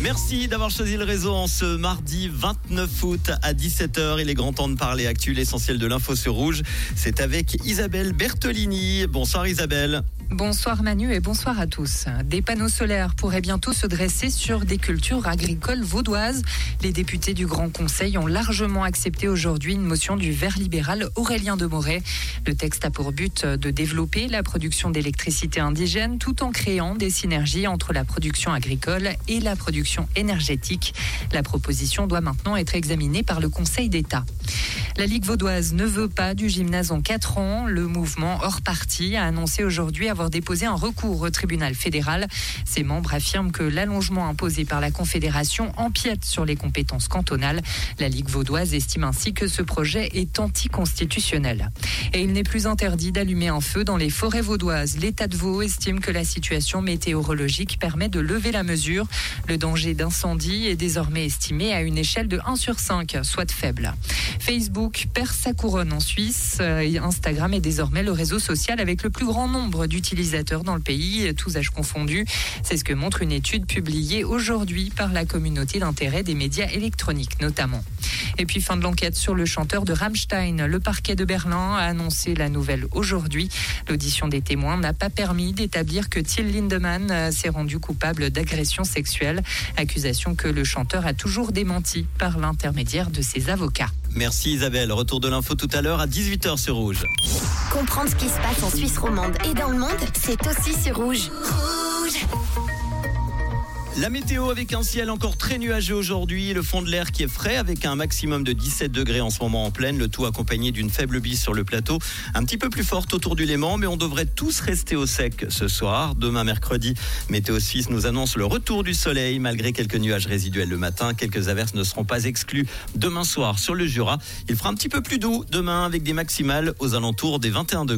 Merci d'avoir choisi le réseau en ce mardi 29 août à 17h. Il est grand temps de parler actu, l'essentiel de l'info sur Rouge. C'est avec Isabelle Bertolini. Bonsoir Isabelle. Bonsoir Manu et bonsoir à tous. Des panneaux solaires pourraient bientôt se dresser sur des cultures agricoles vaudoises. Les députés du Grand Conseil ont largement accepté aujourd'hui une motion du vert libéral Aurélien de Moret. Le texte a pour but de développer la production d'électricité indigène tout en créant des synergies entre la production agricole et la production énergétique. La proposition doit maintenant être examinée par le Conseil d'État. La Ligue vaudoise ne veut pas du gymnase en 4 ans. Le mouvement hors parti a annoncé aujourd'hui avoir déposé un recours au tribunal fédéral. Ses membres affirment que l'allongement imposé par la Confédération empiète sur les compétences cantonales. La Ligue vaudoise estime ainsi que ce projet est anticonstitutionnel. Et il n'est plus interdit d'allumer un feu dans les forêts vaudoises. L'État de Vaud estime que la situation météorologique permet de lever la mesure. Le danger d'incendie est désormais estimé à une échelle de 1 sur 5, soit faible. Facebook perd sa couronne en Suisse. Euh, Instagram est désormais le réseau social avec le plus grand nombre d'utilisateurs dans le pays, tous âges confondus. C'est ce que montre une étude publiée aujourd'hui par la communauté d'intérêt des médias électroniques notamment. Et puis fin de l'enquête sur le chanteur de Rammstein. Le parquet de Berlin a annoncé la nouvelle aujourd'hui. L'audition des témoins n'a pas permis d'établir que Till Lindemann euh, s'est rendu coupable d'agression sexuelle, accusation que le chanteur a toujours démenti par l'intermédiaire de ses avocats. Merci Isabelle. Retour de l'info tout à l'heure à 18h sur Rouge. Comprendre ce qui se passe en Suisse romande et dans le monde, c'est aussi sur Rouge. Rouge La météo avec un ciel encore très nuageux aujourd'hui, le fond de l'air qui est frais avec un maximum de 17 degrés en ce moment en pleine, le tout accompagné d'une faible bise sur le plateau, un petit peu plus forte autour du Léman, mais on devrait tous rester au sec ce soir. Demain mercredi, Météo Suisse nous annonce le retour du soleil malgré quelques nuages résiduels le matin. Quelques averses ne seront pas exclues demain soir sur le Jura. Il fera un petit peu plus doux demain avec des maximales aux alentours des 21 degrés.